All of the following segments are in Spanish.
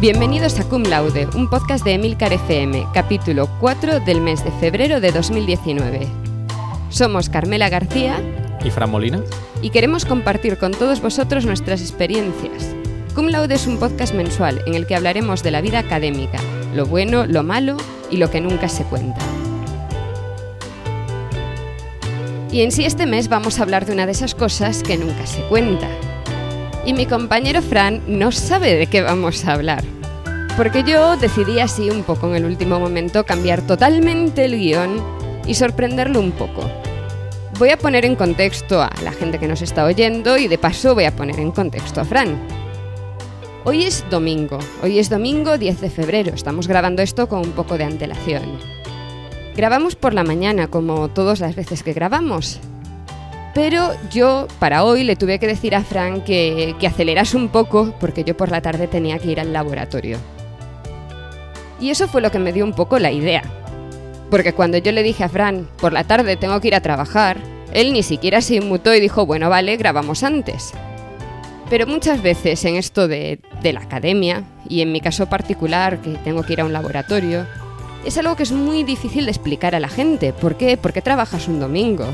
Bienvenidos a Cum Laude, un podcast de Emilcar FM, capítulo 4 del mes de febrero de 2019. Somos Carmela García y Fran Molina y queremos compartir con todos vosotros nuestras experiencias. Cum Laude es un podcast mensual en el que hablaremos de la vida académica, lo bueno, lo malo y lo que nunca se cuenta. Y en sí este mes vamos a hablar de una de esas cosas que nunca se cuenta, y mi compañero Fran no sabe de qué vamos a hablar. Porque yo decidí así un poco en el último momento cambiar totalmente el guion y sorprenderlo un poco. Voy a poner en contexto a la gente que nos está oyendo y de paso voy a poner en contexto a Fran. Hoy es domingo, hoy es domingo 10 de febrero, estamos grabando esto con un poco de antelación. Grabamos por la mañana como todas las veces que grabamos, pero yo, para hoy, le tuve que decir a Fran que, que acelerase un poco porque yo por la tarde tenía que ir al laboratorio. Y eso fue lo que me dio un poco la idea. Porque cuando yo le dije a Fran, por la tarde tengo que ir a trabajar, él ni siquiera se inmutó y dijo, bueno, vale, grabamos antes. Pero muchas veces en esto de, de, la academia, y en mi caso particular, que tengo que ir a un laboratorio, es algo que es muy difícil de explicar a la gente. ¿Por qué? ¿Por qué trabajas un domingo?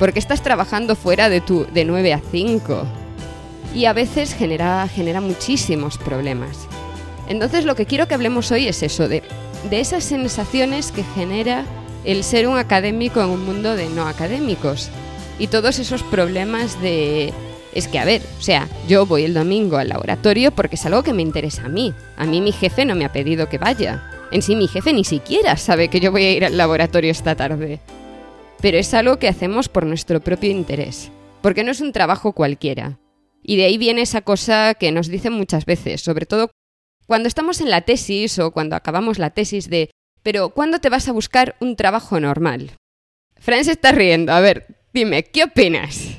Porque estás trabajando fuera de, tu, de 9 a 5 y a veces genera, genera muchísimos problemas. Entonces lo que quiero que hablemos hoy es eso, de, de esas sensaciones que genera el ser un académico en un mundo de no académicos y todos esos problemas de... Es que, a ver, o sea, yo voy el domingo al laboratorio porque es algo que me interesa a mí. A mí mi jefe no me ha pedido que vaya. En sí mi jefe ni siquiera sabe que yo voy a ir al laboratorio esta tarde pero es algo que hacemos por nuestro propio interés, porque no es un trabajo cualquiera. Y de ahí viene esa cosa que nos dicen muchas veces, sobre todo cuando estamos en la tesis o cuando acabamos la tesis de, pero ¿cuándo te vas a buscar un trabajo normal? Fran está riendo, a ver, dime, ¿qué opinas?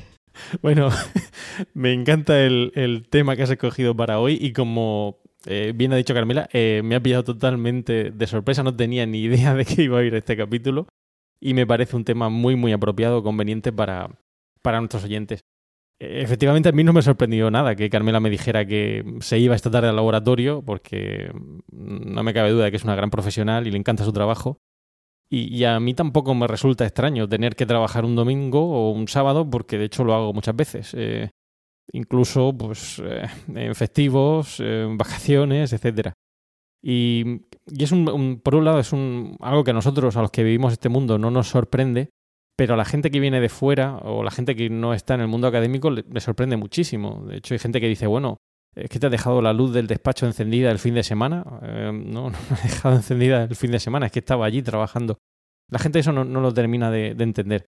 Bueno, me encanta el, tema que has escogido para hoy y como eh, bien ha dicho Carmela, eh, me ha pillado totalmente de sorpresa, no tenía ni idea de que iba a ir este capítulo y me parece un tema muy, muy apropiado, conveniente para, para nuestros oyentes. E, efectivamente, a mí no me sorprendió nada que Carmela me dijera que se iba esta tarde al laboratorio, porque no me cabe duda de que es una gran profesional y le encanta su trabajo. Y, a mí tampoco me resulta extraño tener que trabajar un domingo o un sábado, porque de hecho lo hago muchas veces. Eh, incluso pues, eh, en festivos, en vacaciones, etcétera. Y, es un, por un lado, es un, algo que a nosotros, a los que vivimos este mundo, no nos sorprende, pero a la gente que viene de fuera o la gente que no está en el mundo académico le, sorprende muchísimo. De hecho, hay gente que dice, bueno, es que te ha dejado la luz del despacho encendida el fin de semana. Eh, no, no me ha dejado encendida el fin de semana, es que estaba allí trabajando. La gente eso no, lo termina de, entender.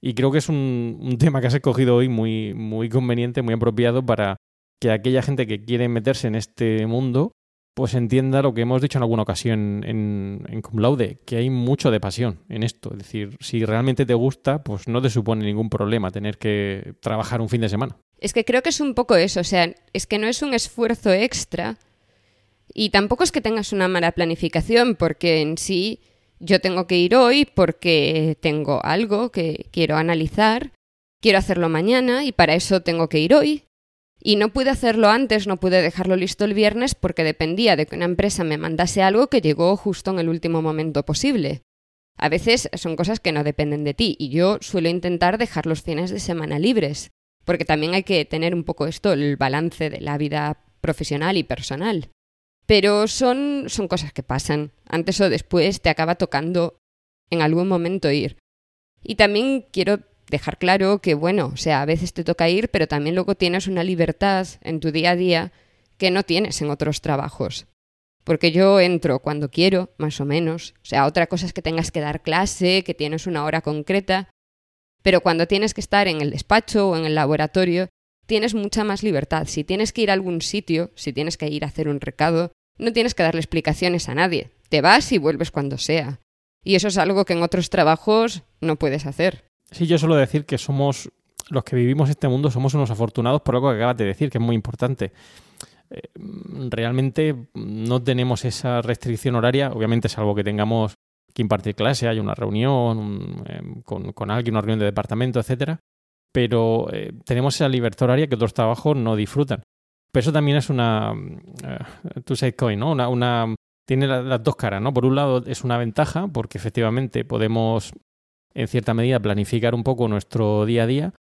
Y creo que es un, un, tema que has escogido hoy muy, muy conveniente, muy apropiado para que aquella gente que quiere meterse en este mundo pues entienda lo que hemos dicho en alguna ocasión en, en Cum Laude, que hay mucho de pasión en esto. Es decir, si realmente te gusta, pues no te supone ningún problema tener que trabajar un fin de semana. Es que creo que es un poco eso, o sea, es que no es un esfuerzo extra y tampoco es que tengas una mala planificación, porque en sí yo tengo que ir hoy porque tengo algo que quiero analizar, quiero hacerlo mañana y para eso tengo que ir hoy. Y no pude hacerlo antes, no pude dejarlo listo el viernes porque dependía de que una empresa me mandase algo que llegó justo en el último momento posible. A veces son cosas que no dependen de ti y yo suelo intentar dejar los fines de semana libres, porque también hay que tener un poco esto, el balance de la vida profesional y personal. Pero son, son cosas que pasan. Antes o después te acaba tocando en algún momento ir. Y también quiero dejar claro que, bueno, o sea, a veces te toca ir, pero también luego tienes una libertad en tu día a día que no tienes en otros trabajos. Porque yo entro cuando quiero, más o menos. O sea, otra cosa es que tengas que dar clase, que tienes una hora concreta. Pero cuando tienes que estar en el despacho o en el laboratorio, tienes mucha más libertad. Si tienes que ir a algún sitio, si tienes que ir a hacer un recado, no tienes que darle explicaciones a nadie. Te vas y vuelves cuando sea. Y eso es algo que en otros trabajos no puedes hacer. Sí, yo suelo decir que somos los que vivimos este mundo somos unos afortunados por algo que acabas de decir, que es muy importante. Eh, realmente no tenemos esa restricción horaria, obviamente salvo que tengamos que impartir clase, hay una reunión em, con, alguien, una reunión de departamento, etcétera, pero eh, tenemos esa libertad horaria que otros trabajos no disfrutan. Pero eso también es una, uh, ¿no? Una tiene las dos caras, ¿no? Por un lado es una ventaja porque efectivamente podemos en cierta medida planificar un poco nuestro día a día,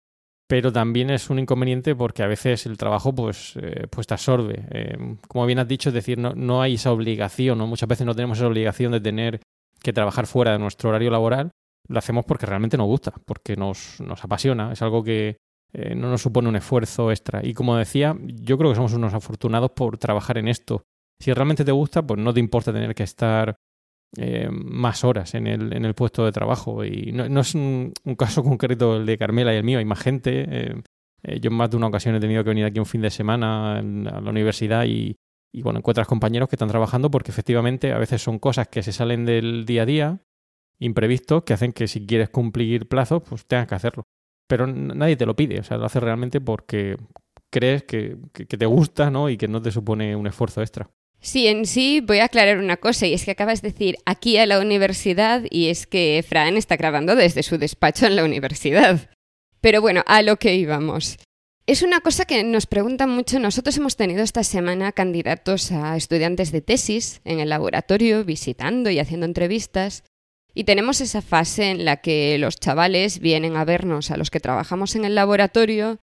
pero también es un inconveniente porque a veces el trabajo pues, eh, pues te absorbe. Eh, como bien has dicho, es decir, no, no hay esa obligación, ¿no? muchas veces no tenemos esa obligación de tener que trabajar fuera de nuestro horario laboral, lo hacemos porque realmente nos gusta, porque nos, nos apasiona, es algo que eh, no nos supone un esfuerzo extra. Y como decía, yo creo que somos unos afortunados por trabajar en esto. Si realmente te gusta, pues no te importa tener que estar eh, más horas en el, en el, puesto de trabajo. Y no, es un, caso concreto el de Carmela y el mío, hay más gente. Eh, eh, yo en más de una ocasión he tenido que venir aquí un fin de semana a la universidad y, bueno, encuentras compañeros que están trabajando porque efectivamente a veces son cosas que se salen del día a día, imprevistos, que hacen que si quieres cumplir plazos, pues tengas que hacerlo. Pero nadie te lo pide, o sea, lo haces realmente porque crees que, que, que te gusta ¿no? y que no te supone un esfuerzo extra. Sí, en sí voy a aclarar una cosa y es que acabas de decir aquí a la universidad y es que Fran está grabando desde su despacho en la universidad. Pero bueno, a lo que íbamos. Es una cosa que nos preguntan mucho. Nosotros hemos tenido esta semana candidatos a estudiantes de tesis en el laboratorio, visitando y haciendo entrevistas. Y tenemos esa fase en la que los chavales vienen a vernos a los que trabajamos en el laboratorio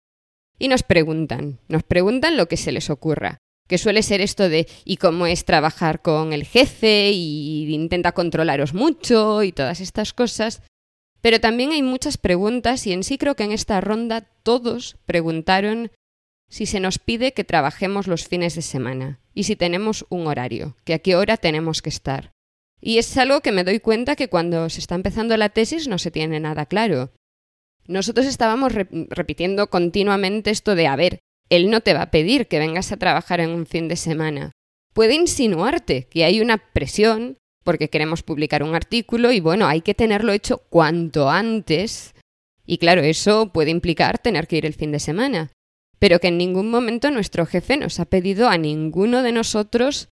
y nos preguntan, nos preguntan lo que se les ocurra que suele ser esto de ¿y cómo es trabajar con el jefe? y intenta controlaros mucho y todas estas cosas. Pero también hay muchas preguntas y en sí creo que en esta ronda todos preguntaron si se nos pide que trabajemos los fines de semana y si tenemos un horario, que a qué hora tenemos que estar. Y es algo que me doy cuenta que cuando se está empezando la tesis no se tiene nada claro. Nosotros estábamos repitiendo continuamente esto de, a ver, él no te va a pedir que vengas a trabajar en un fin de semana. Puede insinuarte que hay una presión porque queremos publicar un artículo y bueno, hay que tenerlo hecho cuanto antes. Y claro, eso puede implicar tener que ir el fin de semana. Pero que en ningún momento nuestro jefe nos ha pedido a ninguno de nosotros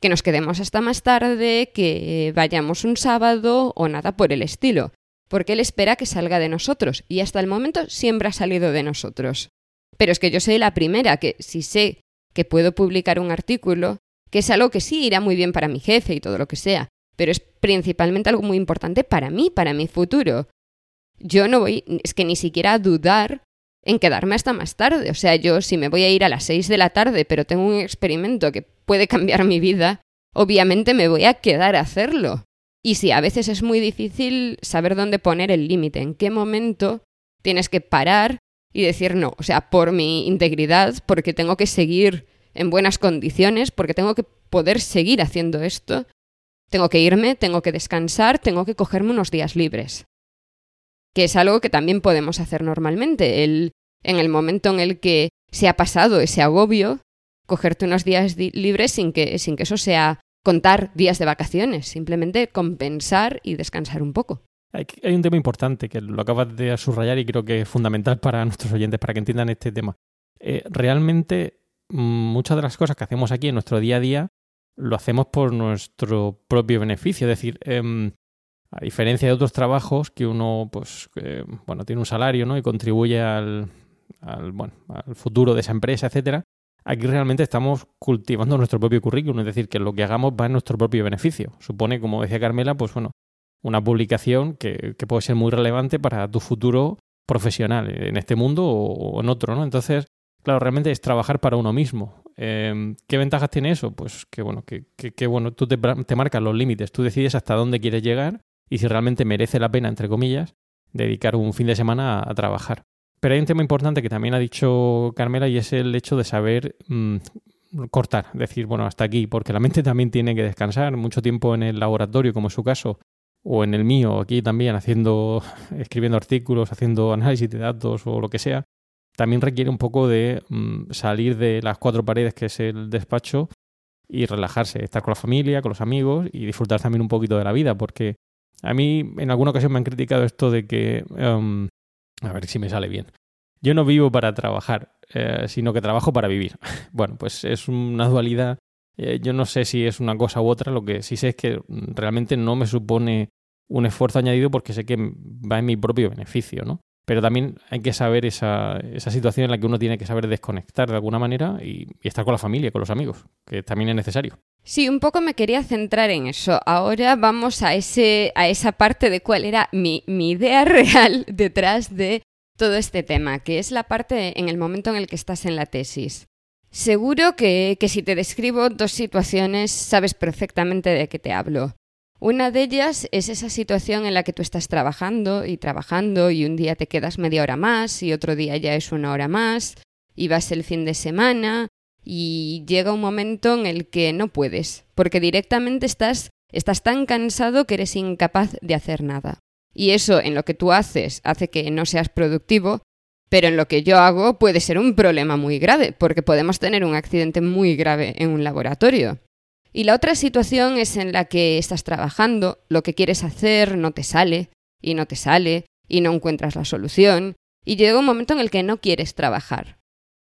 que nos quedemos hasta más tarde, que vayamos un sábado o nada por el estilo, porque él espera que salga de nosotros y hasta el momento siempre ha salido de nosotros. Pero es que yo soy la primera que si sé que puedo publicar un artículo, que es algo que sí irá muy bien para mi jefe y todo lo que sea, pero es principalmente algo muy importante para mí, para mi futuro. Yo no voy, es que ni siquiera a dudar en quedarme hasta más tarde. O sea, yo si me voy a ir a las seis de la tarde, pero tengo un experimento que puede cambiar mi vida, obviamente me voy a quedar a hacerlo. Y sí, a veces es muy difícil saber dónde poner el límite, en qué momento tienes que parar y decir no, o sea, por mi integridad, porque tengo que seguir en buenas condiciones, porque tengo que poder seguir haciendo esto, tengo que irme, tengo que descansar, tengo que cogerme unos días libres. Que es algo que también podemos hacer normalmente. El, en el momento en el que se ha pasado ese agobio, cogerte unos días libres sin que, sin que eso sea contar días de vacaciones, simplemente compensar y descansar un poco. Hay, un tema importante que lo acabas de subrayar y creo que es fundamental para nuestros oyentes, para que entiendan este tema. Eh, realmente, mm, muchas de las cosas que hacemos aquí en nuestro día a día lo hacemos por nuestro propio beneficio. Es decir, em, a diferencia de otros trabajos que uno, pues, bueno, tiene un salario, ¿no? Y contribuye al, bueno, al futuro de esa empresa, etcétera. Aquí realmente estamos cultivando nuestro propio currículum, es decir, que lo que hagamos va en nuestro propio beneficio. Supone, como decía Carmela, pues bueno, una publicación que, puede ser muy relevante para tu futuro profesional en este mundo o, en otro, ¿no? Entonces, claro, realmente es trabajar para uno mismo. Em, ¿Qué ventajas tiene eso? Pues que bueno, que, bueno, tú te, te, marcas los límites, tú decides hasta dónde quieres llegar y si realmente merece la pena, entre comillas, dedicar un fin de semana a, trabajar. Pero hay un tema importante que también ha dicho Carmela y es el hecho de saber mm, cortar, decir, bueno, hasta aquí, porque la mente también tiene que descansar mucho tiempo en el laboratorio, como es su caso, o en el mío, aquí también haciendo, escribiendo artículos, haciendo análisis de datos o lo que sea, también requiere un poco de mm, salir de las cuatro paredes que es el despacho y relajarse, estar con la familia, con los amigos y disfrutar también un poquito de la vida, porque a mí en alguna ocasión me han criticado esto de que, em, a ver si me sale bien, yo no vivo para trabajar, eh, sino que trabajo para vivir. bueno, pues es una dualidad. Eh, yo no sé si es una cosa u otra, lo que sí sé es que realmente no me supone un esfuerzo añadido porque sé que va en mi propio beneficio, ¿no? pero también hay que saber esa, esa situación en la que uno tiene que saber desconectar de alguna manera y, estar con la familia, con los amigos, que también es necesario. Sí, un poco me quería centrar en eso. Ahora vamos a, ese, a esa parte de cuál era mi, mi idea real detrás de todo este tema, que es la parte en el momento en el que estás en la tesis. Seguro que, que si te describo dos situaciones sabes perfectamente de qué te hablo. Una de ellas es esa situación en la que tú estás trabajando y trabajando y un día te quedas media hora más y otro día ya es una hora más y vas el fin de semana y llega un momento en el que no puedes porque directamente estás, estás tan cansado que eres incapaz de hacer nada. Y eso en lo que tú haces hace que no seas productivo, pero en lo que yo hago puede ser un problema muy grave porque podemos tener un accidente muy grave en un laboratorio. Y la otra situación es en la que estás trabajando, lo que quieres hacer no te sale, y no te sale, y no encuentras la solución, y llega un momento en el que no quieres trabajar.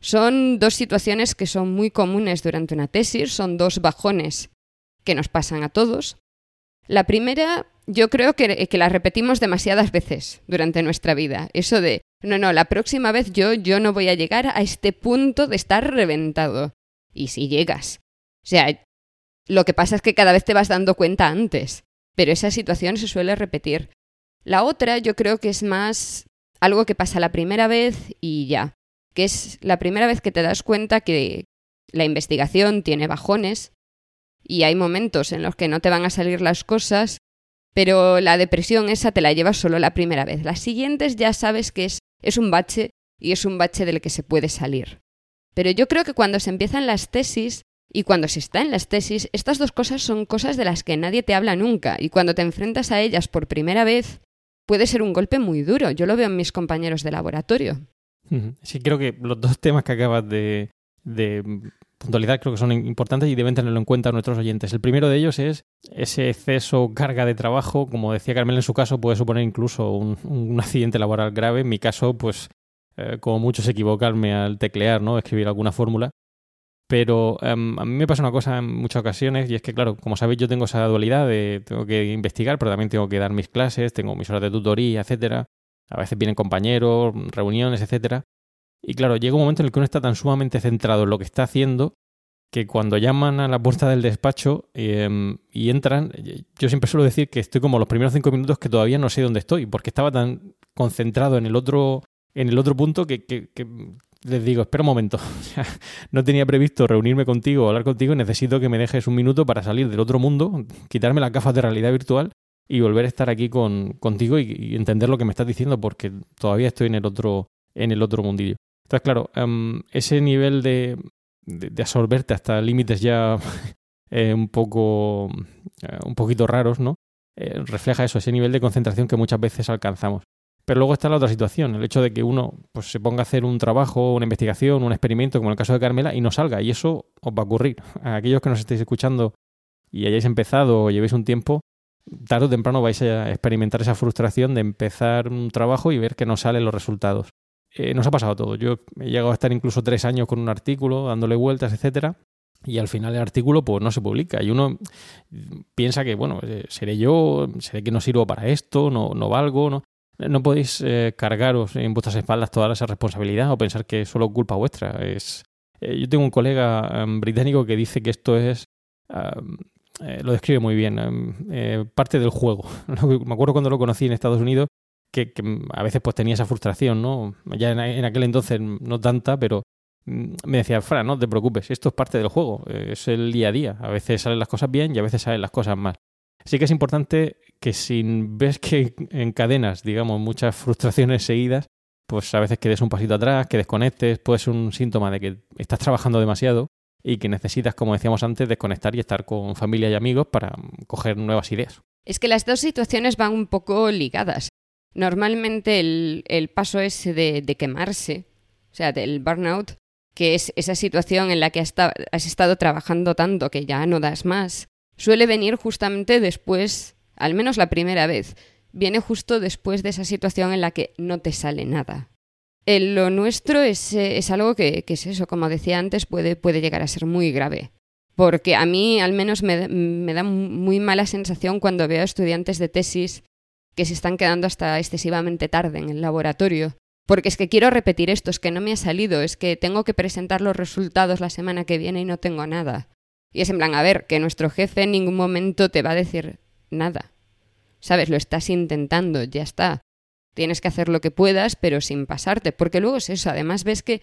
Son dos situaciones que son muy comunes durante una tesis, son dos bajones que nos pasan a todos. La primera, yo creo que, la repetimos demasiadas veces durante nuestra vida. Eso de, no, no, la próxima vez yo, yo no voy a llegar a este punto de estar reventado. Y si llegas. O sea, lo que pasa es que cada vez te vas dando cuenta antes, pero esa situación se suele repetir. La otra yo creo que es más algo que pasa la primera vez y ya, que es la primera vez que te das cuenta que la investigación tiene bajones y hay momentos en los que no te van a salir las cosas, pero la depresión esa te la llevas solo la primera vez. Las siguientes ya sabes que es, es un bache y es un bache del que se puede salir. Pero yo creo que cuando se empiezan las tesis y cuando se está en las tesis, estas dos cosas son cosas de las que nadie te habla nunca, y cuando te enfrentas a ellas por primera vez, puede ser un golpe muy duro. Yo lo veo en mis compañeros de laboratorio. Sí, creo que los dos temas que acabas de, puntualizar creo que son importantes y deben tenerlo en cuenta nuestros oyentes. El primero de ellos es ese exceso, carga de trabajo. Como decía Carmel en su caso, puede suponer incluso un, accidente laboral grave. En mi caso, pues, eh, como muchos equivocarme al teclear, ¿no? Escribir alguna fórmula. Pero em, a mí me pasa una cosa en muchas ocasiones y es que, claro, como sabéis, yo tengo esa dualidad de tengo que investigar, pero también tengo que dar mis clases, tengo mis horas de tutoría, etcétera. A veces vienen compañeros, reuniones, etcétera. Y claro, llega un momento en el que uno está tan sumamente centrado en lo que está haciendo que cuando llaman a la puerta del despacho em, y entran, yo siempre suelo decir que estoy como los primeros cinco minutos que todavía no sé dónde estoy, porque estaba tan concentrado en el otro, en el otro punto que, que, les digo, espera un momento, no tenía previsto reunirme contigo hablar contigo, necesito que me dejes un minuto para salir del otro mundo, quitarme las gafas de realidad virtual y volver a estar aquí con, contigo y, entender lo que me estás diciendo porque todavía estoy en el otro, en el otro mundillo. Entonces, claro, em, ese nivel de, de, absorberte hasta límites ya eh, un poco, eh, un poquito raros, ¿no? Eh, refleja eso, ese nivel de concentración que muchas veces alcanzamos. Pero luego está la otra situación, el hecho de que uno pues, se ponga a hacer un trabajo, una investigación, un experimento, como en el caso de Carmela, y no salga. Y eso os va a ocurrir. A aquellos que nos estéis escuchando y hayáis empezado o llevéis un tiempo, tarde o temprano vais a experimentar esa frustración de empezar un trabajo y ver que no salen los resultados. Eh, nos ha pasado todo. Yo he llegado a estar incluso tres años con un artículo, dándole vueltas, etcétera, y al final el artículo pues no se publica y uno piensa que bueno eh, seré yo seré que no sirvo para esto no, no valgo no no podéis eh, cargaros en vuestras espaldas toda esa responsabilidad o pensar que es solo culpa vuestra. Es, eh, yo tengo un colega em, británico que dice que esto es, eh, lo describe muy bien, em, parte del juego. Me acuerdo cuando lo conocí en Estados Unidos que, a veces pues tenía esa frustración, ¿no? Ya en, aquel entonces no tanta, pero mm, me decía, Fran, no te preocupes, esto es parte del juego, es el día a día. A veces salen las cosas bien y a veces salen las cosas mal. Sí que es importante que si ves que encadenas, digamos, muchas frustraciones seguidas, pues a veces que des un pasito atrás, que desconectes, puede ser un síntoma de que estás trabajando demasiado y que necesitas, como decíamos antes, desconectar y estar con familia y amigos para coger nuevas ideas. Es que las dos situaciones van un poco ligadas. Normalmente el, paso ese de, de, quemarse, o sea, del burnout, que es esa situación en la que has estado trabajando tanto que ya no das más, suele venir justamente después, al menos la primera vez, viene justo después de esa situación en la que no te sale nada. lo nuestro es, eh, es algo que, que, es eso, como decía antes, puede, puede llegar a ser muy grave. Porque a mí al menos me, me da muy mala sensación cuando veo a estudiantes de tesis que se están quedando hasta excesivamente tarde en el laboratorio. Porque es que quiero repetir esto, es que no me ha salido, es que tengo que presentar los resultados la semana que viene y no tengo nada. Y es en plan, a ver, que nuestro jefe en ningún momento te va a decir nada. ¿Sabes? Lo estás intentando, ya está. Tienes que hacer lo que puedas, pero sin pasarte, porque luego es eso. Además, ves que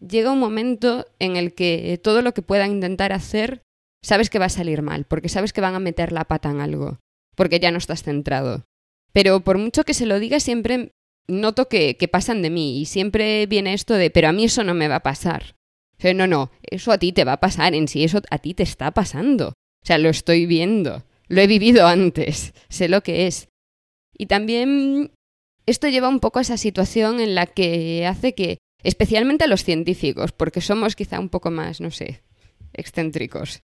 llega un momento en el que todo lo que puedan intentar hacer, sabes que va a salir mal, porque sabes que van a meter la pata en algo, porque ya no estás centrado. Pero por mucho que se lo diga, siempre noto que, que pasan de mí y siempre viene esto de, pero a mí eso no me va a pasar. No, no, eso a ti te va a pasar, en sí eso a ti te está pasando. O sea, lo estoy viendo, lo he vivido antes, sé lo que es. Y también esto lleva un poco a esa situación en la que hace que, especialmente a los científicos, porque somos quizá un poco más, no sé, excéntricos,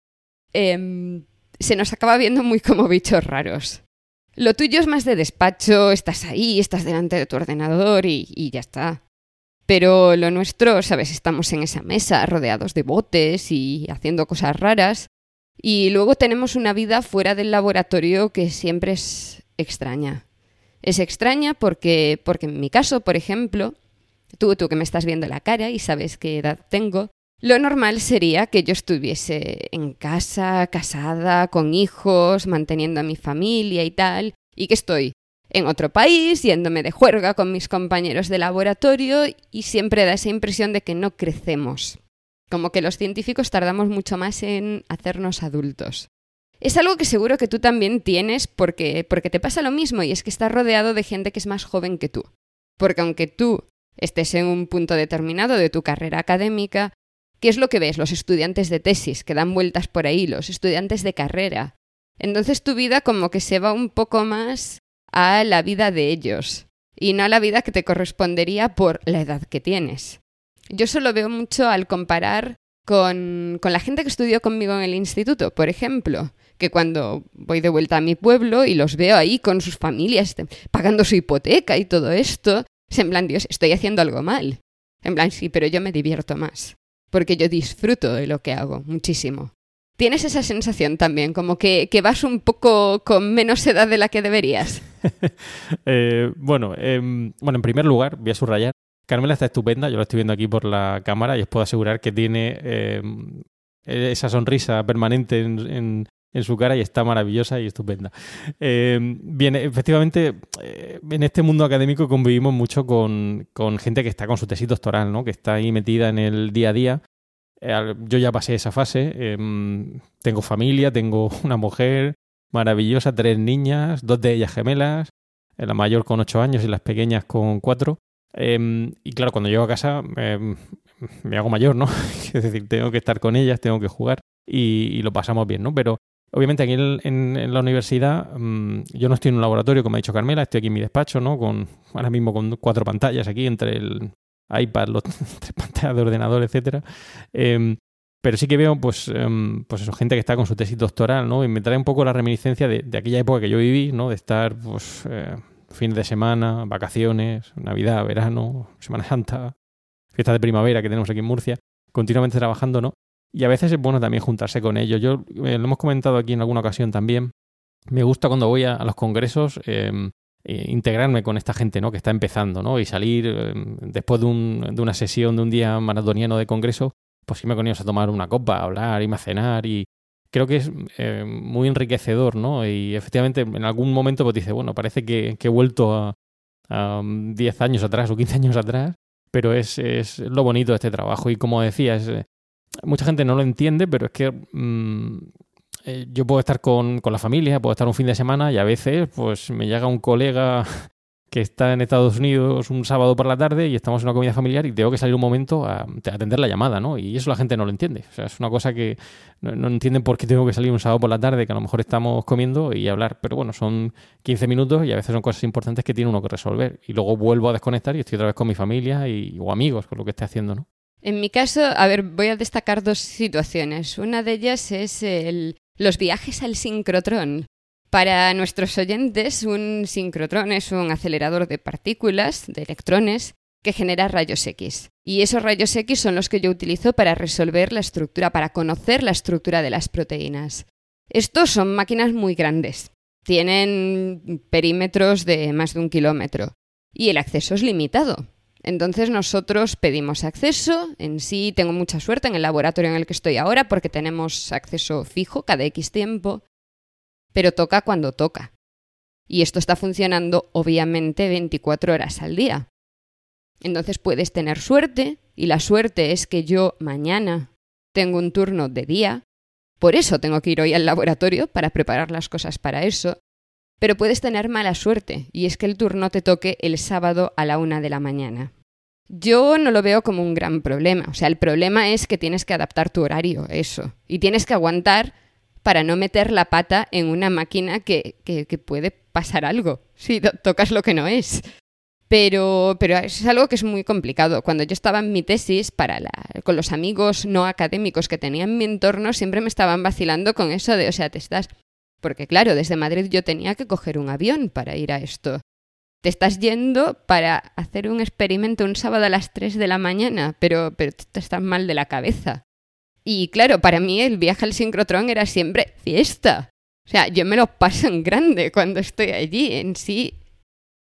em, se nos acaba viendo muy como bichos raros. Lo tuyo es más de despacho, estás ahí, estás delante de tu ordenador y, y ya está. Pero lo nuestro, sabes, estamos en esa mesa rodeados de botes y haciendo cosas raras. Y luego tenemos una vida fuera del laboratorio que siempre es extraña. Es extraña porque, porque en mi caso, por ejemplo, tú, tú que me estás viendo la cara y sabes qué edad tengo, lo normal sería que yo estuviese en casa, casada, con hijos, manteniendo a mi familia y tal, y que estoy en otro país, yéndome de juerga con mis compañeros de laboratorio, y siempre da esa impresión de que no crecemos. Como que los científicos tardamos mucho más en hacernos adultos. Es algo que seguro que tú también tienes porque, porque te pasa lo mismo y es que estás rodeado de gente que es más joven que tú. Porque aunque tú estés en un punto determinado de tu carrera académica, ¿qué es lo que ves? Los estudiantes de tesis que dan vueltas por ahí, los estudiantes de carrera. Entonces tu vida como que se va un poco más a la vida de ellos y no a la vida que te correspondería por la edad que tienes. Yo solo veo mucho al comparar con, con la gente que estudió conmigo en el instituto, por ejemplo que cuando voy de vuelta a mi pueblo y los veo ahí con sus familias pagando su hipoteca y todo esto, es en plan, Dios, estoy haciendo algo mal. En plan, sí, pero yo me divierto más, porque yo disfruto de lo que hago muchísimo. ¿Tienes esa sensación también, como que, que vas un poco con menos edad de la que deberías? eh, bueno, eh, bueno, en primer lugar, voy a subrayar, Carmela está estupenda, yo lo estoy viendo aquí por la cámara y os puedo asegurar que tiene eh, esa sonrisa permanente en, su cara y está maravillosa y estupenda. Eh, bien, efectivamente, eh, en este mundo académico convivimos mucho con, con, gente que está con su tesis doctoral, ¿no? que está ahí metida en el día a día. Eh, yo ya pasé esa fase, tengo familia, tengo una mujer maravillosa, tres niñas, dos de ellas gemelas, la mayor con ocho años y las pequeñas con cuatro. Em, y claro, cuando llego a casa em, me hago mayor, ¿no? es decir, tengo que estar con ellas, tengo que jugar y, y, lo pasamos bien, ¿no? Pero Obviamente aquí en, la universidad mm, yo no estoy en un laboratorio, como ha dicho Carmela, estoy aquí en mi despacho, ¿no? Con, ahora mismo con cuatro pantallas aquí entre el iPad, los tres pantallas de ordenador, etcétera. Em, pero sí que veo, pues, pues eso, gente que está con su tesis doctoral, ¿no? Y me trae un poco la reminiscencia de, aquella época que yo viví, ¿no? De estar, pues, eh, fines de semana, vacaciones, Navidad, verano, Semana Santa, fiestas de primavera que tenemos aquí en Murcia, continuamente trabajando, ¿no? Y a veces es bueno también juntarse con ellos. Yo eh, lo hemos comentado aquí en alguna ocasión también. Me gusta cuando voy a, los congresos em, eh, integrarme con esta gente ¿no? que está empezando ¿no? y salir em, después de, un, de, una sesión de un día maratoniano de congreso, pues irme con ellos a tomar una copa, hablar, irme a cenar y creo que es eh, muy enriquecedor, ¿no? Y efectivamente en algún momento pues dice, bueno, parece que, he vuelto a, a 10 años atrás o 15 años atrás, pero es, es, lo bonito de este trabajo y como decía, es, mucha gente no lo entiende, pero es que mm, eh, yo puedo estar con, con, la familia, puedo estar un fin de semana y a veces pues me llega un colega que está en Estados Unidos un sábado por la tarde y estamos en una comida familiar y tengo que salir un momento a, atender la llamada, ¿no? Y eso la gente no lo entiende. O sea, es una cosa que no, no, entienden por qué tengo que salir un sábado por la tarde, que a lo mejor estamos comiendo y hablar. Pero bueno, son 15 minutos y a veces son cosas importantes que tiene uno que resolver. Y luego vuelvo a desconectar y estoy otra vez con mi familia y, o amigos, con lo que esté haciendo, ¿no? En mi caso, a ver, voy a destacar dos situaciones. Una de ellas es el, los viajes al sincrotrón. Para nuestros oyentes, un sincrotrón es un acelerador de partículas, de electrones, que genera rayos X. Y esos rayos X son los que yo utilizo para resolver la estructura, para conocer la estructura de las proteínas. Estos son máquinas muy grandes. tienen perímetros de más de un kilómetro y el acceso es limitado. Entonces nosotros pedimos acceso, en sí tengo mucha suerte en el laboratorio en el que estoy ahora porque tenemos acceso fijo cada X tiempo, pero toca cuando toca. Y esto está funcionando obviamente 24 horas al día. Entonces puedes tener suerte, y la suerte es que yo mañana tengo un turno de día, por eso tengo que ir hoy al laboratorio para preparar las cosas para eso, pero puedes tener mala suerte, y es que el turno te toque el sábado a la una de la mañana. Yo no lo veo como un gran problema, o sea, el problema es que tienes que adaptar tu horario, eso, y tienes que aguantar para no meter la pata en una máquina que, que, puede pasar algo si tocas lo que no es. Pero, pero es algo que es muy complicado. Cuando yo estaba en mi tesis, para la, con los amigos no académicos que tenía en mi entorno, siempre me estaban vacilando con eso de, o sea, te estás... Porque claro, desde Madrid yo tenía que coger un avión para ir a esto. Te estás yendo para hacer un experimento un sábado a las 3 de la mañana, pero, pero te estás mal de la cabeza. Y claro, para mí el viaje al sincrotrón era siempre fiesta. O sea, yo me lo paso en grande cuando estoy allí. En sí,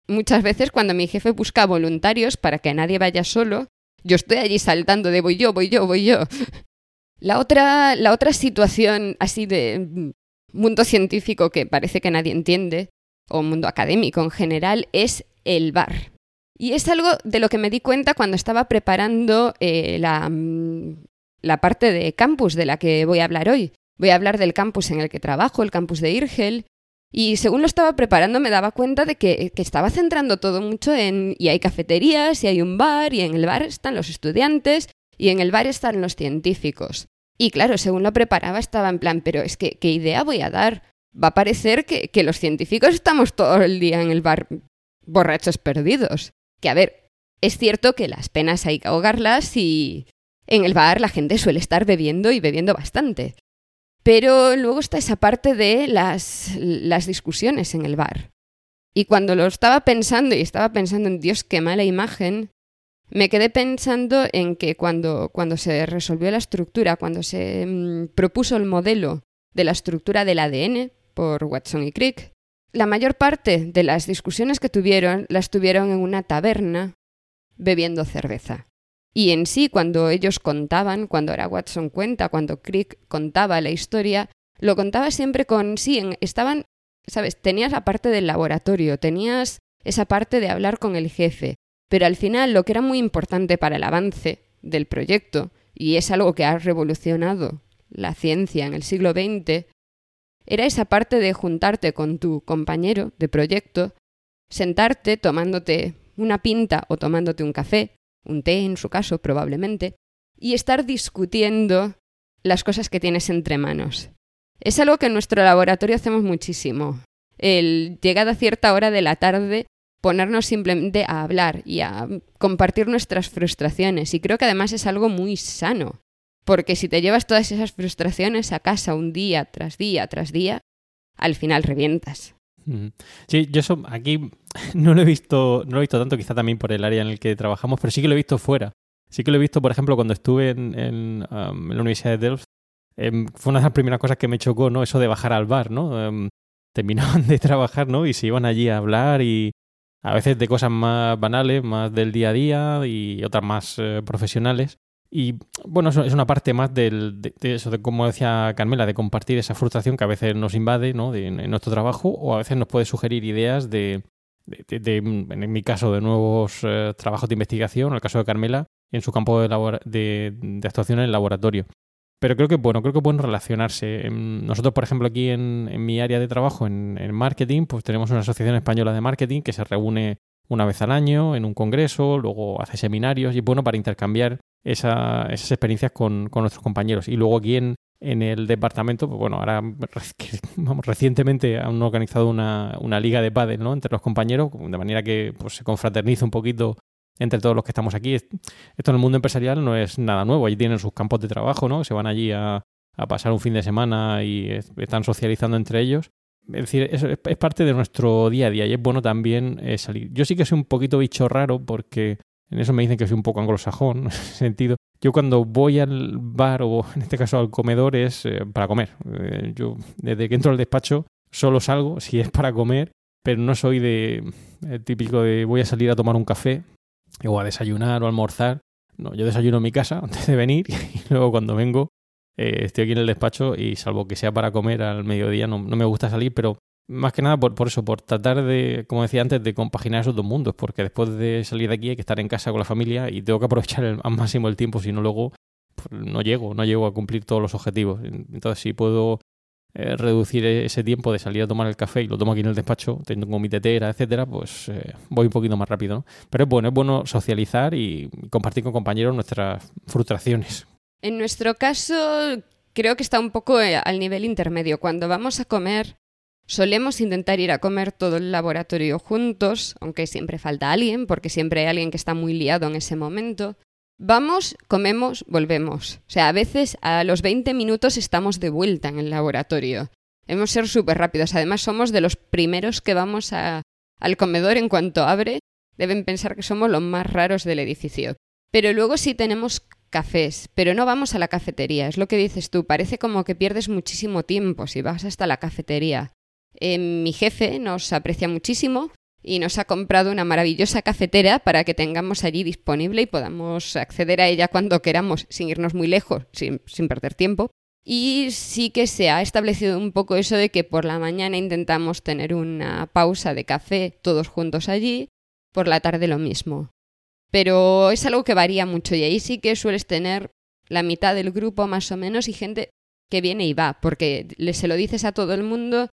muchas veces cuando mi jefe busca voluntarios para que nadie vaya solo, yo estoy allí saltando de voy yo, voy yo, voy yo. La otra, la otra situación así de mundo científico que parece que nadie entiende, o mundo académico en general, es el bar. Y es algo de lo que me di cuenta cuando estaba preparando eh, la, mm, la parte de campus de la que voy a hablar hoy. Voy a hablar del campus en el que trabajo, el campus de Irgel, y según lo estaba preparando me daba cuenta de que, que, estaba centrando todo mucho en y hay cafeterías, y hay un bar, y en el bar están los estudiantes, y en el bar están los científicos. Y claro, según lo preparaba estaba en plan, pero es que, ¿qué idea voy a dar? Va a parecer que, que los científicos estamos todo el día en el bar borrachos perdidos. Que a ver, es cierto que las penas hay que ahogarlas y, en el bar la gente suele estar bebiendo y bebiendo bastante. Pero luego está esa parte de las, las discusiones en el bar. Y cuando lo estaba pensando y estaba pensando en Dios, qué mala imagen, me quedé pensando en que cuando, cuando se resolvió la estructura, cuando se mm, propuso el modelo de la estructura del ADN por Watson y Crick, la mayor parte de las discusiones que tuvieron las tuvieron en una taberna bebiendo cerveza. Y en sí, cuando ellos contaban, cuando era Watson cuenta, cuando Crick contaba la historia, lo contaba siempre con, sí, estaban, sabes, tenías la parte del laboratorio, tenías esa parte de hablar con el jefe, pero al final lo que era muy importante para el avance del proyecto, y es algo que ha revolucionado la ciencia en el siglo XX, era esa parte de juntarte con tu compañero de proyecto, sentarte tomándote una pinta o tomándote un café, un té en su caso probablemente, y estar discutiendo las cosas que tienes entre manos. Es algo que en nuestro laboratorio hacemos muchísimo. El llegada a cierta hora de la tarde, ponernos simplemente a hablar y a compartir nuestras frustraciones. Y creo que además es algo muy sano. Porque si te llevas todas esas frustraciones a casa un día tras día tras día, al final revientas. Sí, yo eso aquí no lo he visto, no lo he visto tanto, quizá también por el área en el que trabajamos, pero sí que lo he visto fuera. Sí que lo he visto, por ejemplo, cuando estuve en, um, la Universidad de Delft. Em, fue una de las primeras cosas que me chocó, ¿no? Eso de bajar al bar, ¿no? Em, terminaban de trabajar, ¿no? Y se iban allí a hablar y a veces de cosas más banales, más del día a día y otras más eh, profesionales. Y bueno, es una parte más del, de, eso, de como decía Carmela, de compartir esa frustración que a veces nos invade ¿no? de, en nuestro trabajo o a veces nos puede sugerir ideas de, de en mi caso, de nuevos eh, trabajos de investigación, en el caso de Carmela, en su campo de, de, actuación en el laboratorio. Pero creo que bueno, creo que pueden relacionarse. Nosotros, por ejemplo, aquí en, en mi área de trabajo, en, en, marketing, pues tenemos una asociación española de marketing que se reúne una vez al año en un congreso, luego hace seminarios y bueno para intercambiar esas experiencias con, nuestros compañeros. Y luego aquí en, el departamento, pues bueno, ahora vamos, recientemente han organizado una, liga de pádel ¿no? entre los compañeros, de manera que pues, se confraterniza un poquito entre todos los que estamos aquí. Esto en el mundo empresarial no es nada nuevo, allí tienen sus campos de trabajo, ¿no? Se van allí a, pasar un fin de semana y están socializando entre ellos. Es decir, es, es, parte de nuestro día a día y es bueno también eh, salir. Yo sí que soy un poquito bicho raro porque en eso me dicen que soy un poco anglosajón, en ese sentido. Yo cuando voy al bar o en este caso al comedor es eh, para comer. Eh, yo desde que entro al despacho solo salgo si es para comer, pero no soy de eh, típico de voy a salir a tomar un café o a desayunar o almorzar. No, yo desayuno en mi casa antes de venir y luego cuando vengo eh, estoy aquí en el despacho y salvo que sea para comer al mediodía no, no me gusta salir, pero más que nada por, por, eso, por tratar de, como decía antes, de compaginar esos dos mundos, porque después de salir de aquí hay que estar en casa con la familia y tengo que aprovechar al máximo el tiempo, si no luego pues, no llego, no llego a cumplir todos los objetivos. Entonces, si puedo eh, reducir ese tiempo de salir a tomar el café y lo tomo aquí en el despacho, tengo mi tetera, etcétera, pues eh, voy un poquito más rápido. ¿no? Pero es bueno, es bueno socializar y compartir con compañeros nuestras frustraciones. En nuestro caso, creo que está un poco eh, al nivel intermedio. Cuando vamos a comer, solemos intentar ir a comer todo el laboratorio juntos, aunque siempre falta alguien, porque siempre hay alguien que está muy liado en ese momento. Vamos, comemos, volvemos. O sea, a veces a los 20 minutos estamos de vuelta en el laboratorio. Hemos ser súper rápidos. Además, somos de los primeros que vamos a, al comedor en cuanto abre. Deben pensar que somos los más raros del edificio. Pero luego sí tenemos cafés, pero no vamos a la cafetería. Es lo que dices tú. Parece como que pierdes muchísimo tiempo si vas hasta la cafetería. Eh, mi jefe nos aprecia muchísimo y nos ha comprado una maravillosa cafetera para que tengamos allí disponible y podamos acceder a ella cuando queramos, sin irnos muy lejos, sin, sin perder tiempo. Y sí que se ha establecido un poco eso de que por la mañana intentamos tener una pausa de café todos juntos allí, por la tarde lo mismo. Pero es algo que varía mucho y ahí sí que sueles tener la mitad del grupo más o menos y gente que viene y va, porque se lo dices a todo el mundo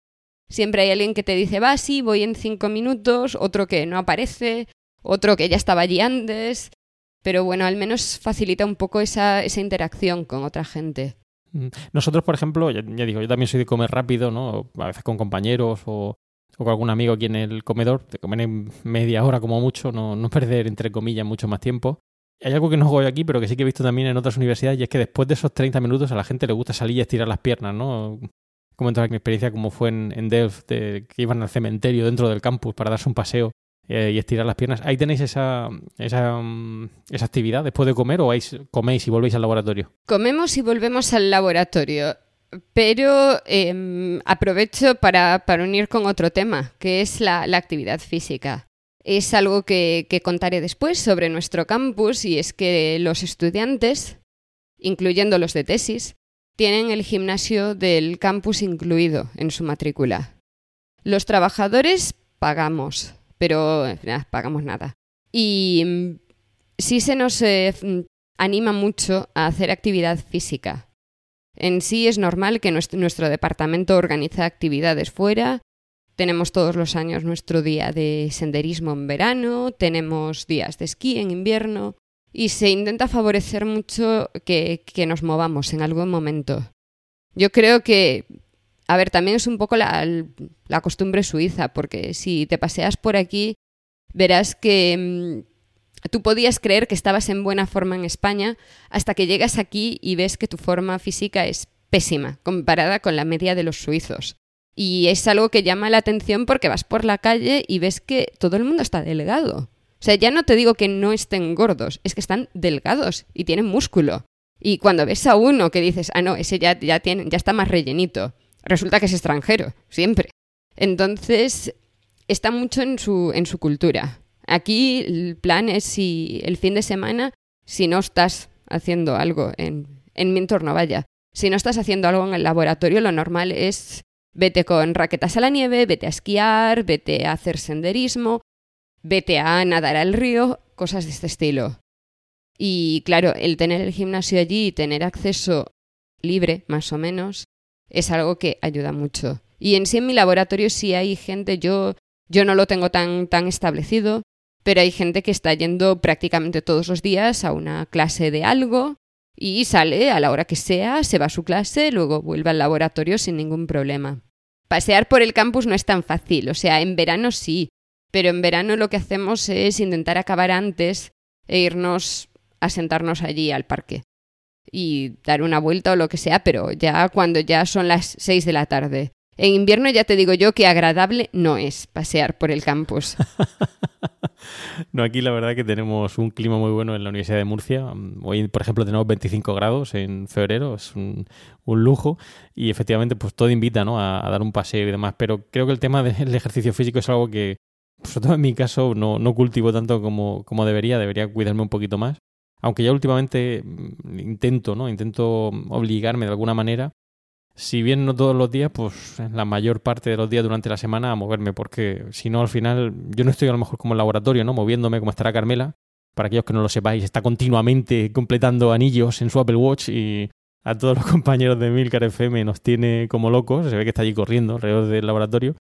Siempre hay alguien que te dice, va, sí, voy en cinco minutos, otro que no aparece, otro que ya estaba allí antes. Pero bueno, al menos facilita un poco esa, esa interacción con otra gente. Mm. Nosotros, por ejemplo, ya, digo, yo también soy de comer rápido, ¿no? A veces con compañeros o, con algún amigo aquí en el comedor, de comer en media hora como mucho, no, no perder, entre comillas, mucho más tiempo. Hay algo que no hago aquí, pero que sí que he visto también en otras universidades, y es que después de esos 30 minutos a la gente le gusta salir y estirar las piernas, ¿no? Comentar mi experiencia como fue en, Delft, que iban al cementerio dentro del campus para darse un paseo eh, y estirar las piernas. ¿Ahí tenéis esa, esa, mm, actividad después de comer o coméis y volvéis al laboratorio? Comemos y volvemos al laboratorio. Pero em, aprovecho para, unir con otro tema, que es la, actividad física. Es algo que, contaré después sobre nuestro campus y es que los estudiantes, incluyendo los de tesis, tienen el gimnasio del campus incluido en su matrícula. Los trabajadores pagamos, pero pagamos nada. Y mm, sí se nos eh, anima mucho a hacer actividad física. En sí es normal que nuestro, nuestro departamento organiza actividades fuera. Tenemos todos los años nuestro día de senderismo en verano, tenemos días de esquí en invierno, y se intenta favorecer mucho que, nos movamos en algún momento. Yo creo que, a ver, también es un poco la, la costumbre suiza, porque si te paseas por aquí, verás que mm, tú podías creer que estabas en buena forma en España hasta que llegas aquí y ves que tu forma física es pésima comparada con la media de los suizos. Y es algo que llama la atención porque vas por la calle y ves que todo el mundo está delgado. O sea, ya no te digo que no estén gordos, es que están delgados y tienen músculo. Y cuando ves a uno que dices, ah, no, ese ya, ya, tiene, ya está más rellenito, resulta que es extranjero, siempre. Entonces, está mucho en su, en su cultura. Aquí el plan es si el fin de semana, si no estás haciendo algo en, en mi entorno, vaya, si no estás haciendo algo en el laboratorio, lo normal es vete con raquetas a la nieve, vete a esquiar, vete a hacer senderismo, vete a nadar al río, cosas de este estilo. Y claro, el tener el gimnasio allí y tener acceso libre, más o menos, es algo que ayuda mucho. Y en sí en mi laboratorio sí hay gente, yo, yo no lo tengo tan, tan establecido, pero hay gente que está yendo prácticamente todos los días a una clase de algo y sale a la hora que sea, se va a su clase, luego vuelve al laboratorio sin ningún problema. Pasear por el campus no es tan fácil, o sea, en verano sí, pero en verano lo que hacemos es intentar acabar antes e irnos a sentarnos allí al parque y dar una vuelta o lo que sea, pero ya cuando ya son las seis de la tarde. En invierno ya te digo yo que agradable no es pasear por el campus. no, aquí la verdad que tenemos un clima muy bueno en la Universidad de Murcia. Hoy, por ejemplo, tenemos 25 grados en febrero, es un, lujo y efectivamente pues todo invita ¿no? a, dar un paseo y demás, pero creo que el tema del ejercicio físico es algo que, sobre todo en mi caso, no, no cultivo tanto como, como debería, debería cuidarme un poquito más. Aunque ya últimamente mm, intento, ¿no? Intento obligarme de alguna manera si bien no todos los días, pues la mayor parte de los días durante la semana a moverme, porque si no, al final, yo no estoy a lo mejor como en laboratorio, ¿no? Moviéndome como estará Carmela. Para aquellos que no lo sepáis, está continuamente completando anillos en su Apple Watch y a todos los compañeros de Milcar FM nos tiene como locos. Se ve que está allí corriendo alrededor del laboratorio.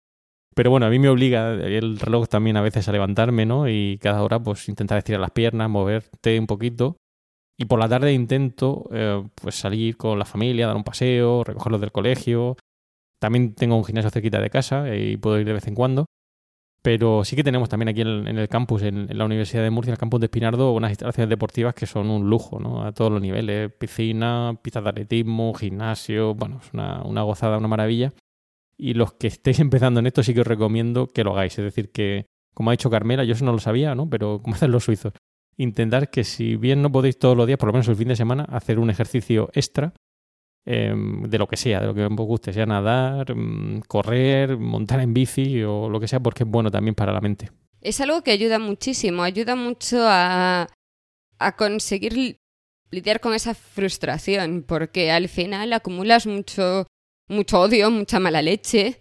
Pero bueno, a mí me obliga el reloj también a veces a levantarme, ¿no? Y cada hora pues intentar estirar las piernas, moverte un poquito y por la tarde intento eh, pues salir con la familia, dar un paseo, recogerlos del colegio. También tengo un gimnasio cerquita de casa y puedo ir de vez en cuando. Pero sí que tenemos también aquí en, el campus, en, la Universidad de Murcia, el campus de Espinardo, unas instalaciones deportivas que son un lujo, ¿no? A todos los niveles. Piscina, pistas de atletismo, gimnasio, bueno, es una, una gozada, una maravilla. Y los que estéis empezando en esto sí que os recomiendo que lo hagáis. Es decir, que, como ha dicho Carmela, yo eso no lo sabía, ¿no? Pero como hacen los suizos, intentar que si bien no podéis todos los días, por lo menos el fin de semana, hacer un ejercicio extra em, de lo que sea, de lo que os guste, sea nadar, mm, correr, montar en bici o lo que sea, porque es bueno también para la mente. Es algo que ayuda muchísimo, ayuda mucho a, a conseguir lidiar con esa frustración, porque al final acumulas mucho, mucho odio, mucha mala leche.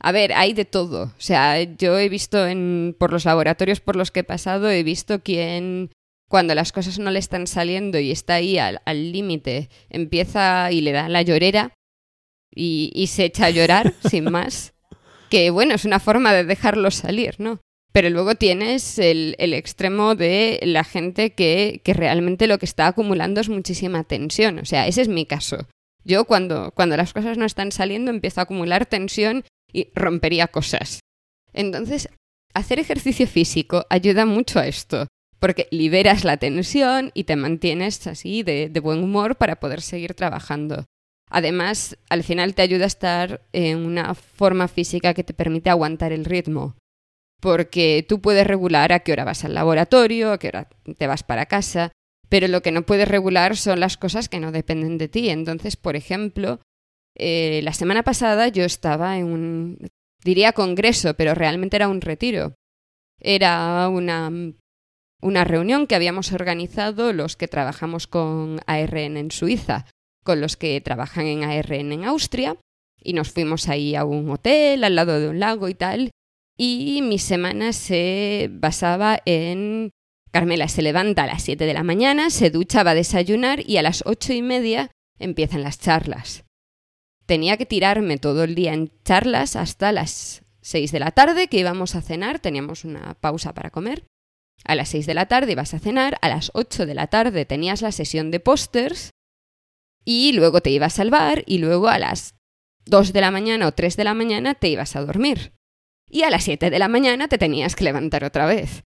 A ver, hay de todo. O sea, yo he visto en, por los laboratorios por los que he pasado, he visto quién cuando las cosas no le están saliendo y está ahí al límite, empieza y le da la llorera y, se echa a llorar sin más. Que bueno, es una forma de dejarlo salir, ¿no? Pero luego tienes el, extremo de la gente que, que, realmente lo que está acumulando es muchísima tensión. O sea, ese es mi caso. Yo cuando, cuando las cosas no están saliendo empiezo a acumular tensión y rompería cosas. Entonces, hacer ejercicio físico ayuda mucho a esto porque liberas la tensión y te mantienes así de, buen humor para poder seguir trabajando. Además, al final te ayuda a estar en una forma física que te permite aguantar el ritmo, porque tú puedes regular a qué hora vas al laboratorio, a qué hora te vas para casa, pero lo que no puedes regular son las cosas que no dependen de ti. Entonces, por ejemplo, eh, la semana pasada yo estaba en un, diría congreso, pero realmente era un retiro. Era una una reunión que habíamos organizado los que trabajamos con ARN en Suiza, con los que trabajan en ARN en Austria, y nos fuimos ahí a un hotel al lado de un lago y tal, y mi semana se basaba en... Carmela se levanta a las 7 de la mañana, se ducha, va a desayunar y a las ocho y media empiezan las charlas. Tenía que tirarme todo el día en charlas hasta las 6 de la tarde, que íbamos a cenar, teníamos una pausa para comer, a las 6 de la tarde ibas a cenar, a las 8 de la tarde tenías la sesión de pósters y luego te ibas al bar y luego a las 2 de la mañana o 3 de la mañana te ibas a dormir. Y a las 7 de la mañana te tenías que levantar otra vez.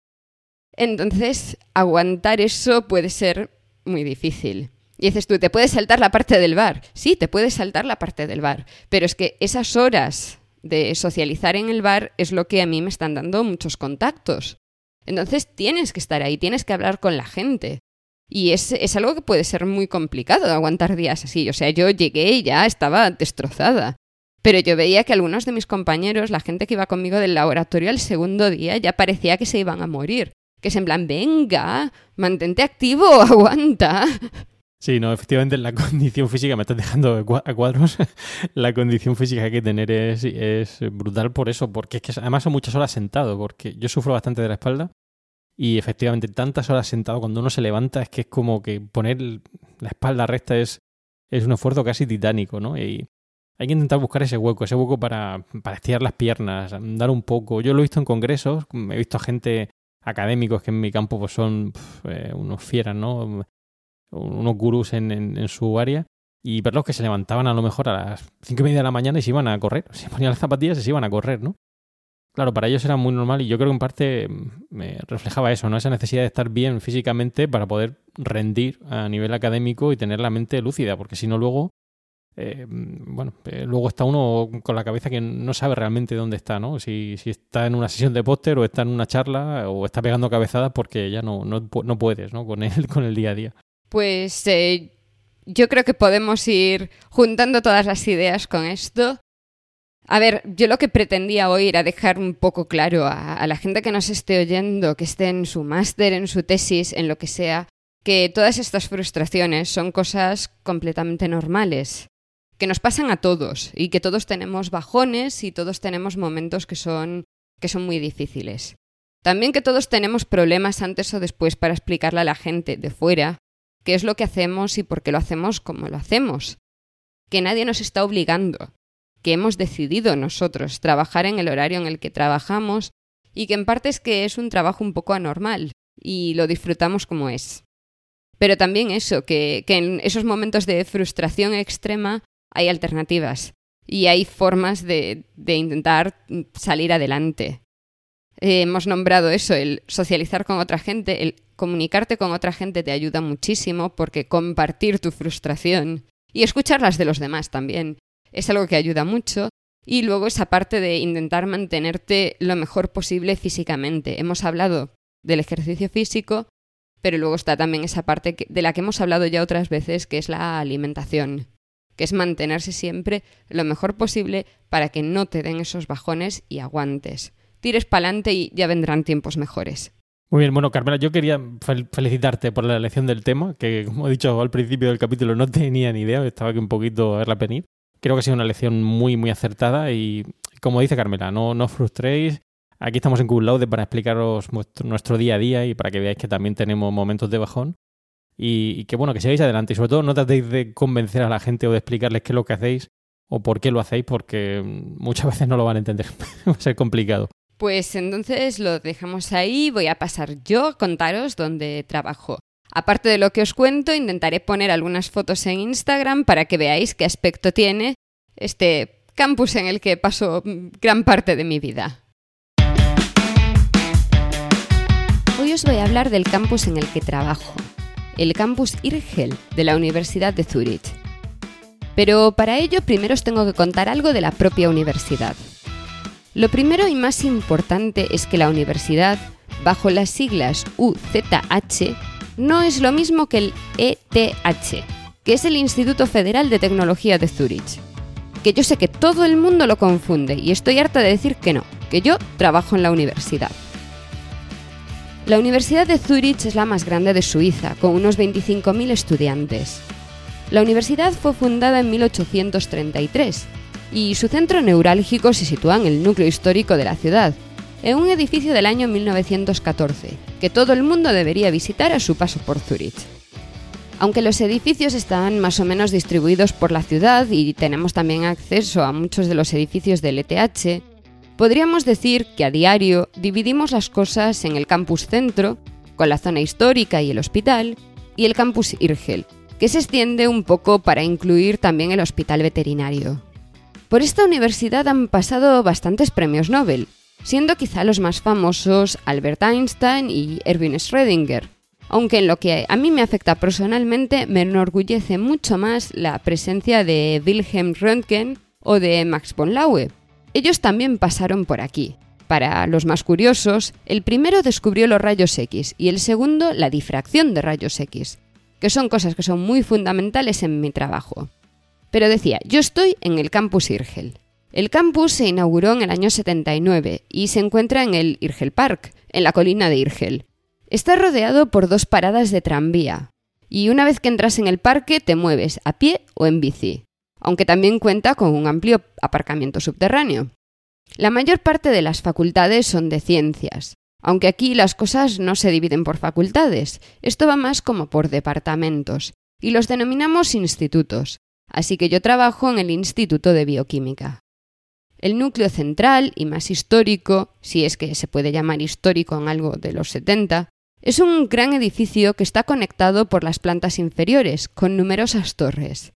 Entonces, aguantar eso puede ser muy difícil. Y dices tú, ¿te puedes saltar la parte del bar? Sí, te puedes saltar la parte del bar. Pero es que esas horas de socializar en el bar es lo que a mí me están dando muchos contactos. Entonces tienes que estar ahí, tienes que hablar con la gente. Y es, es algo que puede ser muy complicado aguantar días así. O sea, yo llegué y ya estaba destrozada. Pero yo veía que algunos de mis compañeros, la gente que iba conmigo del laboratorio al segundo día, ya parecía que se iban a morir. Que es en plan, venga, mantente activo, aguanta. Sí, no, efectivamente la condición física, me estás dejando a cuadros, la condición física que hay que tener es, es brutal por eso, porque es que además son muchas horas sentado, porque yo sufro bastante de la espalda y efectivamente tantas horas sentado cuando uno se levanta es que es como que poner la espalda recta es, es un esfuerzo casi titánico, ¿no? Y hay que intentar buscar ese hueco, ese hueco para, para estirar las piernas, dar un poco. Yo lo he visto en congresos, he visto a gente académicos que en mi campo pues son eh, unos fieras, ¿no? unos gurús en, en, su área, y verlos que se levantaban a lo mejor a las cinco y media de la mañana y se iban a correr. Se ponían las zapatillas y se iban a correr, ¿no? Claro, para ellos era muy normal y yo creo que en parte mm, me reflejaba eso, ¿no? Esa necesidad de estar bien físicamente para poder rendir a nivel académico y tener la mente lúcida, porque si no luego eh, bueno, eh, luego está uno con la cabeza que no sabe realmente dónde está, ¿no? Si, está en una sesión de póster o está en una charla o está pegando cabezadas porque ya no, no, no puedes, ¿no? Con el, con el día a día. Pues eh, yo creo que podemos ir juntando todas las ideas con esto. A ver, yo lo que pretendía hoy era dejar un poco claro a la gente que nos esté oyendo, que esté en su máster, en su tesis, en lo que sea, que todas estas frustraciones son cosas completamente normales que nos pasan a todos y que todos tenemos bajones y todos tenemos momentos que son, que son muy difíciles. También que todos tenemos problemas antes o después para explicarle a la gente de fuera qué es lo que hacemos y por qué lo hacemos como lo hacemos. Que nadie nos está obligando, que hemos decidido nosotros trabajar en el horario en el que trabajamos y que en parte es que es un trabajo un poco anormal y lo disfrutamos como es. Pero también eso, que, que en esos momentos de frustración extrema hay alternativas y hay formas de, intentar salir adelante. Eh, hemos nombrado eso, el socializar con otra gente, el comunicarte con otra gente te ayuda muchísimo porque compartir tu frustración y escuchar las de los demás también es algo que ayuda mucho. Y luego esa parte de intentar mantenerte lo mejor posible físicamente. Hemos hablado del ejercicio físico, pero luego está también esa parte de la que hemos hablado ya otras veces, que es la alimentación que es mantenerse siempre lo mejor posible para que no te den esos bajones y aguantes. Tires para adelante y ya vendrán tiempos mejores. Muy bien, bueno, Carmela, yo quería felicitarte por la elección del tema, que como he dicho al principio del capítulo no tenía ni idea, estaba aquí un poquito a verla venir. Creo que ha sido una elección muy, muy acertada y, como dice Carmela, no, no os frustréis. Aquí estamos en Google para explicaros nuestro día a día y para que veáis que también tenemos momentos de bajón y, que bueno, que sigáis adelante y sobre todo no tratéis de convencer a la gente o de explicarles qué es lo que hacéis o por qué lo hacéis porque muchas veces no lo van a entender, va a ser complicado. Pues entonces lo dejamos ahí, voy a pasar yo a contaros dónde trabajo. Aparte de lo que os cuento, intentaré poner algunas fotos en Instagram para que veáis qué aspecto tiene este campus en el que paso gran parte de mi vida. Hoy os voy a hablar del campus en el que trabajo el campus IRGEL de la Universidad de Zúrich. Pero para ello primero os tengo que contar algo de la propia universidad. Lo primero y más importante es que la universidad, bajo las siglas UZH, no es lo mismo que el ETH, que es el Instituto Federal de Tecnología de Zúrich. Que yo sé que todo el mundo lo confunde y estoy harta de decir que no, que yo trabajo en la universidad. La Universidad de Zurich es la más grande de Suiza, con unos 25.000 estudiantes. La universidad fue fundada en 1833 y su centro neurálgico se sitúa en el núcleo histórico de la ciudad, en un edificio del año 1914, que todo el mundo debería visitar a su paso por Zurich. Aunque los edificios están más o menos distribuidos por la ciudad y tenemos también acceso a muchos de los edificios del ETH, Podríamos decir que a diario dividimos las cosas en el campus centro, con la zona histórica y el hospital, y el campus Irgel, que se extiende un poco para incluir también el hospital veterinario. Por esta universidad han pasado bastantes premios Nobel, siendo quizá los más famosos Albert Einstein y Erwin Schrödinger, aunque en lo que a mí me afecta personalmente me enorgullece mucho más la presencia de Wilhelm Röntgen o de Max von Laue, ellos también pasaron por aquí. Para los más curiosos, el primero descubrió los rayos X y el segundo la difracción de rayos X, que son cosas que son muy fundamentales en mi trabajo. Pero decía, yo estoy en el campus Irgel. El campus se inauguró en el año 79 y se encuentra en el Irgel Park, en la colina de Irgel. Está rodeado por dos paradas de tranvía, y una vez que entras en el parque te mueves a pie o en bici aunque también cuenta con un amplio aparcamiento subterráneo. La mayor parte de las facultades son de ciencias, aunque aquí las cosas no se dividen por facultades, esto va más como por departamentos, y los denominamos institutos, así que yo trabajo en el Instituto de Bioquímica. El núcleo central y más histórico, si es que se puede llamar histórico en algo de los 70, es un gran edificio que está conectado por las plantas inferiores, con numerosas torres.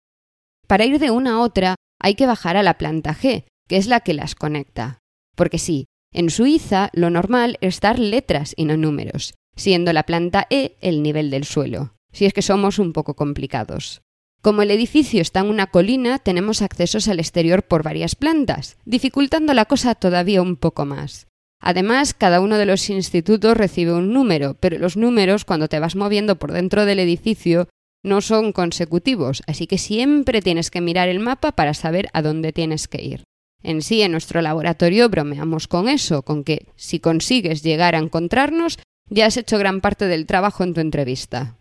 Para ir de una a otra hay que bajar a la planta G, que es la que las conecta. Porque sí, en Suiza lo normal es dar letras y no números, siendo la planta E el nivel del suelo, si es que somos un poco complicados. Como el edificio está en una colina, tenemos accesos al exterior por varias plantas, dificultando la cosa todavía un poco más. Además, cada uno de los institutos recibe un número, pero los números, cuando te vas moviendo por dentro del edificio, no son consecutivos, así que siempre tienes que mirar el mapa para saber a dónde tienes que ir. En sí, en nuestro laboratorio bromeamos con eso, con que si consigues llegar a encontrarnos, ya has hecho gran parte del trabajo en tu entrevista.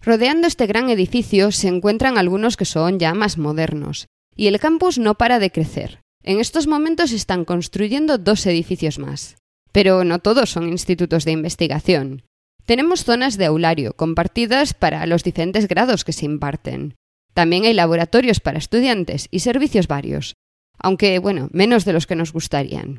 Rodeando este gran edificio se encuentran algunos que son ya más modernos, y el campus no para de crecer. En estos momentos están construyendo dos edificios más. Pero no todos son institutos de investigación. Tenemos zonas de aulario compartidas para los diferentes grados que se imparten. También hay laboratorios para estudiantes y servicios varios, aunque, bueno, menos de los que nos gustarían.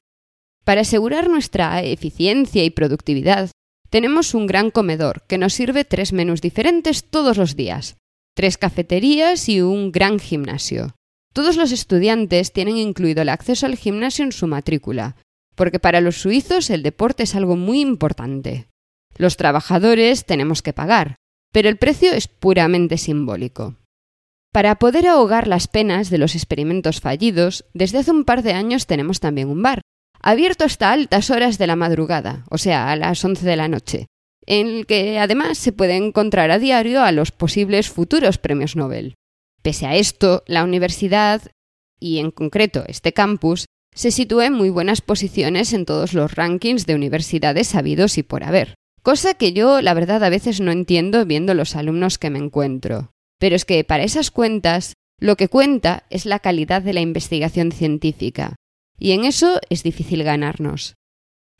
Para asegurar nuestra eficiencia y productividad, tenemos un gran comedor que nos sirve tres menús diferentes todos los días, tres cafeterías y un gran gimnasio. Todos los estudiantes tienen incluido el acceso al gimnasio en su matrícula, porque para los suizos el deporte es algo muy importante. Los trabajadores tenemos que pagar, pero el precio es puramente simbólico. Para poder ahogar las penas de los experimentos fallidos, desde hace un par de años tenemos también un bar, abierto hasta altas horas de la madrugada, o sea, a las 11 de la noche, en el que además se puede encontrar a diario a los posibles futuros premios Nobel. Pese a esto, la universidad, y en concreto este campus, se sitúa en muy buenas posiciones en todos los rankings de universidades sabidos y por haber. Cosa que yo, la verdad, a veces no entiendo viendo los alumnos que me encuentro. Pero es que para esas cuentas, lo que cuenta es la calidad de la investigación científica, y en eso es difícil ganarnos.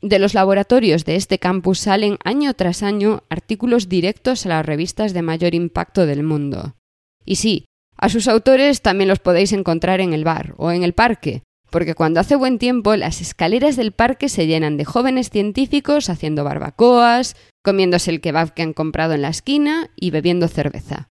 De los laboratorios de este campus salen año tras año artículos directos a las revistas de mayor impacto del mundo. Y sí, a sus autores también los podéis encontrar en el bar o en el parque, porque cuando hace buen tiempo las escaleras del parque se llenan de jóvenes científicos haciendo barbacoas, comiéndose el kebab que han comprado en la esquina y bebiendo cerveza.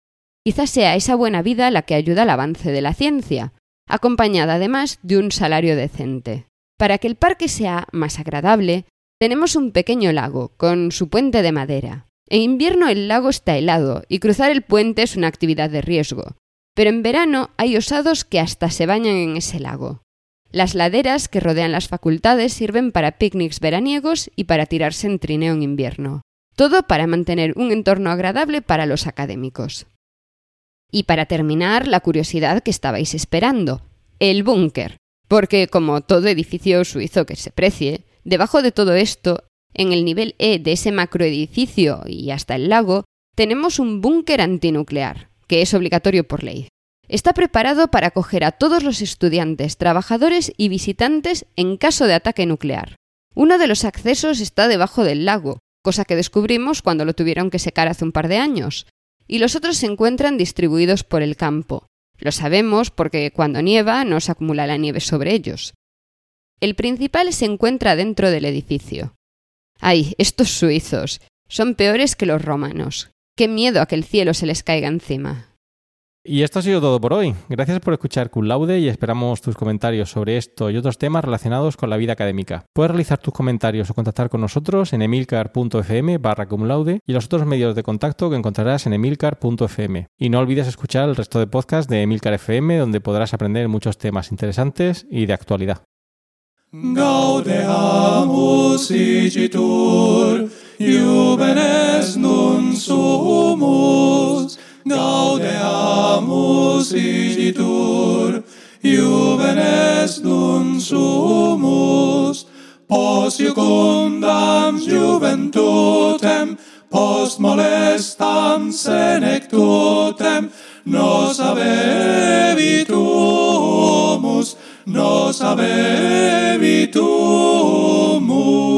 Quizás sea esa buena vida la que ayuda al avance de la ciencia, acompañada además de un salario decente. Para que el parque sea más agradable, tenemos un pequeño lago con su puente de madera. En invierno el lago está helado y cruzar el puente es una actividad de riesgo, pero en verano hay osados que hasta se bañan en ese lago. Las laderas que rodean las facultades sirven para picnics veraniegos y para tirarse en trineo en invierno. Todo para mantener un entorno agradable para los académicos. Y para terminar, la curiosidad que estabais esperando, el búnker. Porque como todo edificio suizo que se precie, debajo de todo esto, en el nivel E de ese macroedificio y hasta el lago, tenemos un búnker antinuclear, que es obligatorio por ley. Está preparado para acoger a todos los estudiantes, trabajadores y visitantes en caso de ataque nuclear. Uno de los accesos está debajo del lago, cosa que descubrimos cuando lo tuvieron que secar hace un par de años, y los otros se encuentran distribuidos por el campo. Lo sabemos porque cuando nieva no se acumula la nieve sobre ellos. El principal se encuentra dentro del edificio. Ay, estos suizos. Son peores que los romanos. Qué miedo a que el cielo se les caiga encima. Y esto ha sido todo por hoy. Gracias por escuchar Cum Laude y esperamos tus comentarios sobre esto y otros temas relacionados con la vida académica. Puedes realizar tus comentarios o contactar con nosotros en emilcar.fm barra y los otros medios de contacto que encontrarás en emilcar.fm. Y no olvides escuchar el resto de podcasts de Emilcar FM donde podrás aprender muchos temas interesantes y de actualidad. gaudeamus igitur, juvenes dun sumus, post jucundam juventutem, post molestam senectutem, nos habebitumus, nos habebitumus.